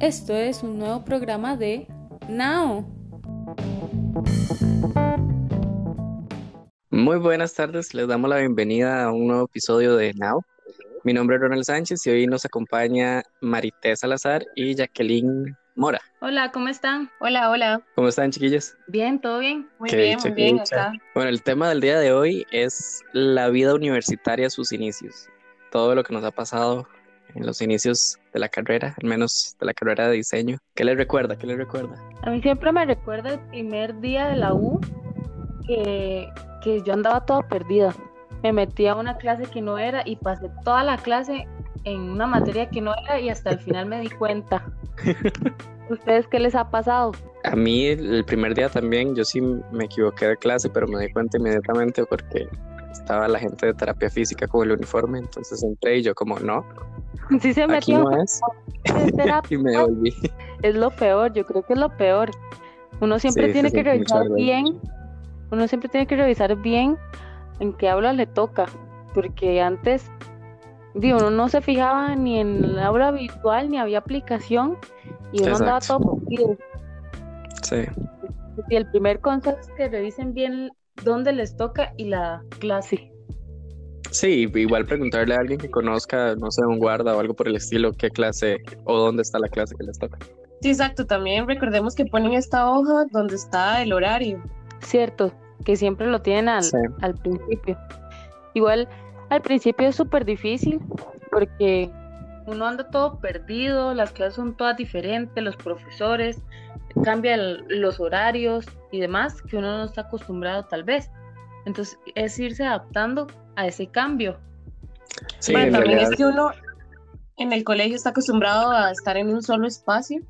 Esto es un nuevo programa de Now. Muy buenas tardes, les damos la bienvenida a un nuevo episodio de Now. Mi nombre es Ronald Sánchez y hoy nos acompaña Marité Salazar y Jacqueline Mora. Hola, ¿cómo están? Hola, hola. ¿Cómo están, chiquillos? Bien, ¿todo bien? Muy Qué bien, dicha, muy bien acá. Bueno, el tema del día de hoy es la vida universitaria a sus inicios. Todo lo que nos ha pasado en los inicios de la carrera, al menos de la carrera de diseño. ¿Qué les recuerda? ¿Qué les recuerda? A mí siempre me recuerda el primer día de la U que, que yo andaba toda perdida. Me metí a una clase que no era y pasé toda la clase en una materia que no era y hasta el final me di cuenta. ¿Ustedes qué les ha pasado? A mí el primer día también, yo sí me equivoqué de clase, pero me di cuenta inmediatamente porque estaba la gente de terapia física con el uniforme, entonces entré y yo como, no, Sí se aquí metió no es, y me. Es lo peor, yo creo que es lo peor. Uno siempre Sí, tiene que revisar bien, uno siempre tiene que revisar bien en qué aula le toca, porque antes, digo, uno no se fijaba ni en el aula virtual, ni había aplicación, y uno andaba Exacto. todo perdido. Sí, Y el primer consejo es que revisen bien dónde les toca y la clase. Sí, igual preguntarle a alguien que conozca, no sé, un guarda o algo por el estilo, qué clase o dónde está la clase que les toca. Sí, exacto. También recordemos que ponen esta hoja donde está el horario. Cierto, que siempre lo tienen al, Sí. al principio. Igual al principio es súper difícil porque uno anda todo perdido, las clases son todas diferentes, los profesores, cambian los horarios y demás que uno no está acostumbrado tal vez. Entonces es irse adaptando a ese cambio. Sí, bueno, en también realidad, es que uno en el colegio está acostumbrado a estar en un solo espacio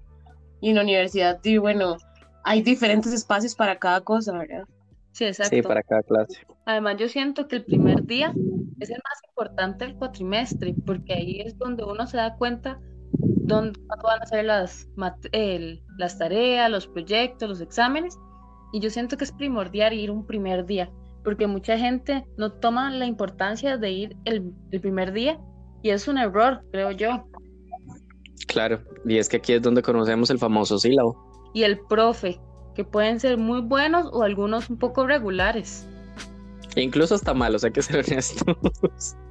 y en la universidad, y bueno, hay diferentes espacios para cada cosa, ¿verdad? Sí, exacto. sí, para cada clase. Además, yo siento que el primer día es el más importante del cuatrimestre, porque ahí es donde uno se da cuenta dónde, cuándo van a ser las, el- las tareas, los proyectos, los exámenes. Y yo siento que es primordial ir un primer día, porque mucha gente no toma la importancia de ir el, el primer día, y es un error, creo yo. Claro, y es que aquí es donde conocemos el famoso sílabo. Y el profe, que pueden ser muy buenos o algunos un poco regulares. E incluso hasta malos, hay que ser honestos.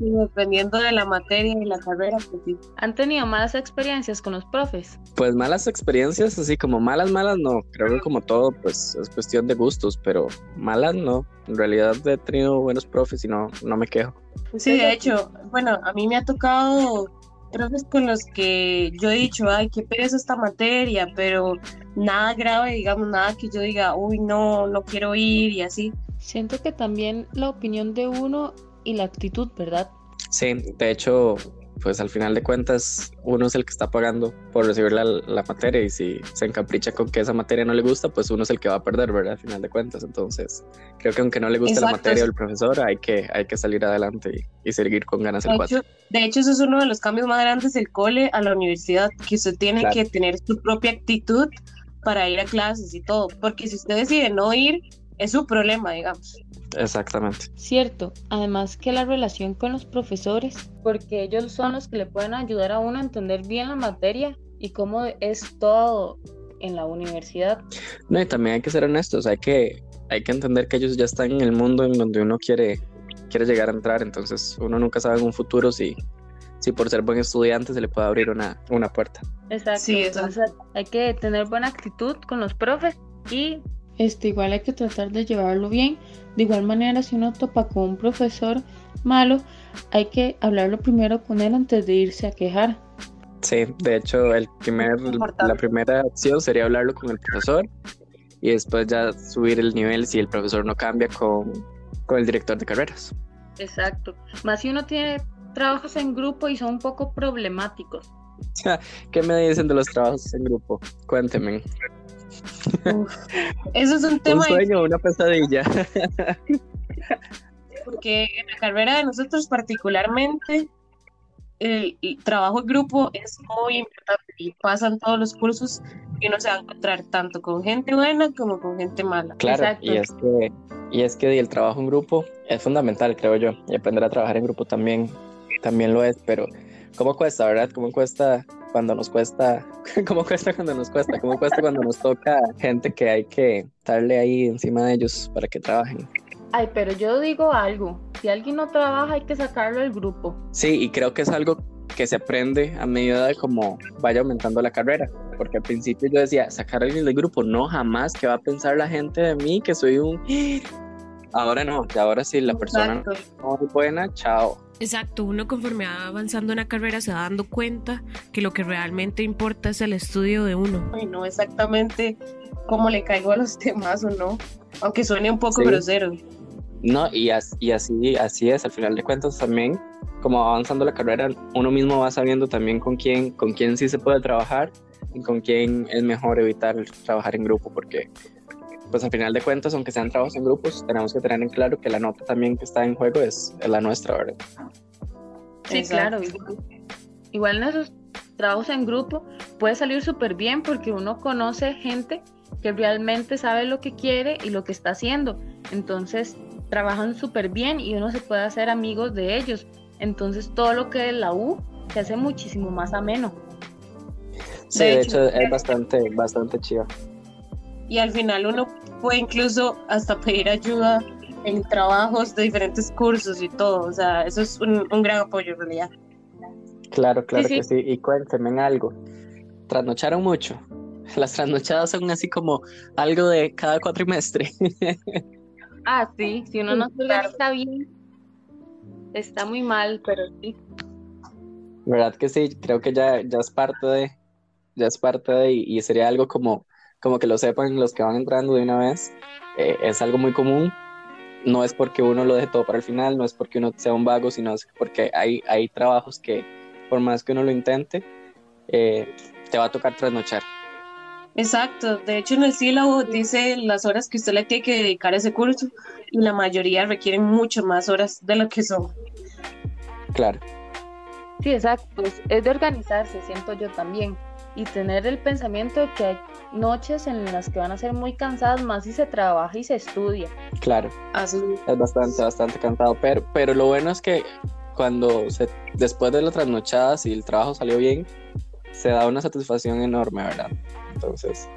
Y dependiendo de la materia y la carrera, pues sí. ¿Han tenido malas experiencias con los profes? Pues malas experiencias, así como malas, malas no. Creo que como todo, pues es cuestión de gustos, pero malas no. En realidad he tenido buenos profes y no, no me quejo. Sí, de hecho, bueno, a mí me ha tocado profes con los que yo he dicho, ay, qué pereza esta materia, pero nada grave, digamos, nada que yo diga, uy, no, no quiero ir y así. Siento que también la opinión de uno y la actitud, ¿verdad? Sí, de hecho, pues al final de cuentas, uno es el que está pagando por recibir la, la materia y si se encapricha con que esa materia no le gusta, pues uno es el que va a perder, ¿verdad? Al final de cuentas. Entonces, creo que aunque no le guste la Exacto. materia o el profesor, hay que, hay que salir adelante y, y seguir con ganas el De cuatro. hecho, de hecho, eso es uno de los cambios más grandes del cole a la universidad, que usted tiene Claro. que tener su propia actitud para ir a clases y todo, porque si usted decide no ir, es su problema, digamos. Exactamente. Cierto, además que la relación con los profesores, porque ellos son los que le pueden ayudar a uno a entender bien la materia y cómo es todo en la universidad. No, y también hay que ser honestos, hay que, hay que entender que ellos ya están en el mundo en donde uno quiere, quiere llegar a entrar, entonces uno nunca sabe en un futuro si, si por ser buen estudiante se le puede abrir una, una puerta. Exacto. Sí, exacto. entonces hay que tener buena actitud con los profes y este igual hay que tratar de llevarlo bien. De igual manera, si uno topa con un profesor malo, hay que hablarlo primero con él antes de irse a quejar. Sí, de hecho, el primer, la primera acción sería hablarlo con el profesor y después ya subir el nivel si el profesor no cambia con, con el director de carreras. Exacto. Más si uno tiene trabajos en grupo y son un poco problemáticos. ¿Qué me dicen de los trabajos en grupo? Cuéntenme. Uf. Eso es un ¿Un tema sueño o una pesadilla? porque en la carrera de nosotros particularmente el, el trabajo en grupo es muy importante y pasan todos los cursos y uno se va a encontrar tanto con gente buena como con gente mala. Claro, Exacto. y es que y es que el trabajo en grupo es fundamental, creo yo, y aprender a trabajar en grupo también también lo es, pero ¿Cómo cuesta, verdad? ¿Cómo cuesta cuando nos cuesta? ¿Cómo cuesta cuando nos cuesta? ¿Cómo cuesta cuando nos toca gente que hay que darle ahí encima de ellos para que trabajen? Ay, pero yo digo algo. Si alguien no trabaja, hay que sacarlo del grupo. Sí, y creo que es algo que se aprende a medida de cómo vaya aumentando la carrera. Porque al principio yo decía, sacar a alguien del grupo, no, jamás, que va a pensar la gente de mí que soy un... Ahora no, ahora sí, la persona no es buena, chao. Exacto, uno conforme va avanzando en la carrera se va dando cuenta que lo que realmente importa es el estudio de uno. Ay, no exactamente cómo le caigo a los demás o no, aunque suene un poco grosero. No, y, y así, así es, al final de cuentas también, como avanzando la carrera, uno mismo va sabiendo también con quién, con quién sí se puede trabajar y con quién es mejor evitar trabajar en grupo, porque pues al final de cuentas, aunque sean trabajos en grupos, tenemos que tener en claro que la nota también que está en juego es, la nuestra, ¿verdad? Sí, claro. Igual en esos trabajos en grupo puede salir súper bien porque uno conoce gente que realmente sabe lo que quiere y lo que está haciendo. Entonces, trabajan súper bien y uno se puede hacer amigos de ellos. Entonces todo lo que es la U se hace muchísimo más ameno. Sí, de, hecho, es bastante, bastante chido. Y al final uno puede incluso hasta pedir ayuda en trabajos de diferentes cursos y todo. O sea, eso es un, gran apoyo en realidad. Claro, claro que sí. Y cuéntenme algo. ¿Trasnocharon mucho? Las trasnochadas son así como algo de cada cuatrimestre. Ah, sí, si uno no se organiza bien, está muy mal, pero sí. ¿Verdad que sí? Creo que ya, ya es parte de, ya es parte de, y, sería algo como, como que lo sepan los que van entrando de una vez. Eh, es algo muy común. No es porque uno lo deje todo para el final, no es porque uno sea un vago, sino es porque hay, hay trabajos que, por más que uno lo intente, eh, te va a tocar trasnochar. Exacto, de hecho en el sílabo dice las horas que usted le tiene que dedicar a ese curso y la mayoría requieren mucho más horas de lo que son. Claro. Sí, exacto, es de organizarse, siento yo también, y tener el pensamiento de que hay noches en las que van a ser muy cansadas más si se trabaja y se estudia. Claro, así es bastante, bastante cansado, pero, pero lo bueno es que cuando se, después de la trasnochada, si el trabajo salió bien, se da una satisfacción enorme, ¿verdad? Entonces,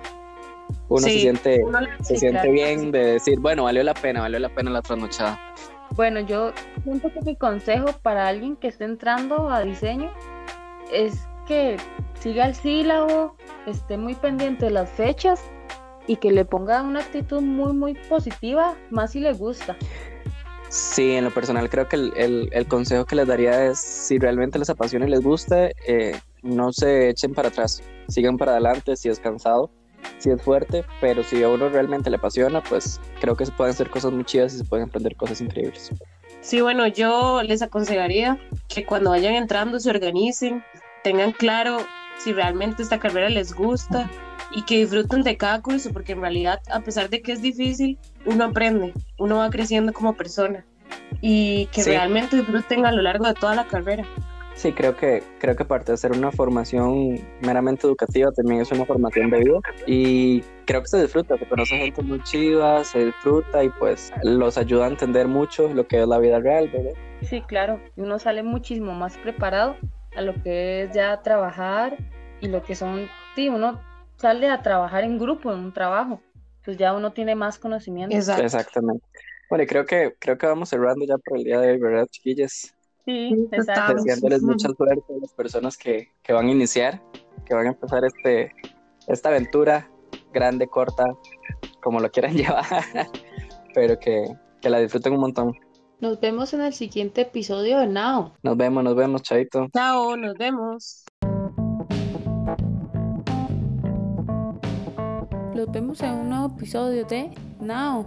uno se siente, se siente bien de decir, bueno, valió la pena, valió la pena la trasnochada. Bueno, yo siento que mi consejo para alguien que esté entrando a diseño es que siga el sílabo, esté muy pendiente de las fechas y que le ponga una actitud muy, muy positiva, más si le gusta. Sí, en lo personal creo que el, el, consejo que les daría es, si realmente les apasiona y les gusta, eh, no se echen para atrás, sigan para adelante si es cansado, si es fuerte, pero si a uno realmente le apasiona, pues creo que se pueden hacer cosas muy chidas y se pueden aprender cosas increíbles. Sí, bueno, yo les aconsejaría que cuando vayan entrando se organicen, tengan claro si realmente esta carrera les gusta y que disfruten de cada curso, porque en realidad, a pesar de que es difícil, uno aprende, uno va creciendo como persona y que realmente disfruten a lo largo de toda la carrera. Sí, creo que, creo que aparte de ser una formación meramente educativa, también es una formación de vida y creo que se disfruta, se conoce gente muy chiva, se disfruta y pues los ayuda a entender mucho lo que es la vida real, ¿verdad? Sí, claro, uno sale muchísimo más preparado a lo que es ya trabajar y lo que son, sí, uno sale a trabajar en grupo, en un trabajo, pues ya uno tiene más conocimiento. Exactamente. Bueno, y creo que, creo que vamos cerrando ya por el día de hoy, ¿verdad, chiquillas? Sí, exacto. Deseándoles mucha suerte a las personas que, que, van a iniciar, que van a empezar este, esta aventura grande, corta, como lo quieran llevar, pero que, que la disfruten un montón. Nos vemos en el siguiente episodio de Now. Nos vemos, nos vemos, Chaito. Chao, nos vemos. Nos vemos en un nuevo episodio de Now.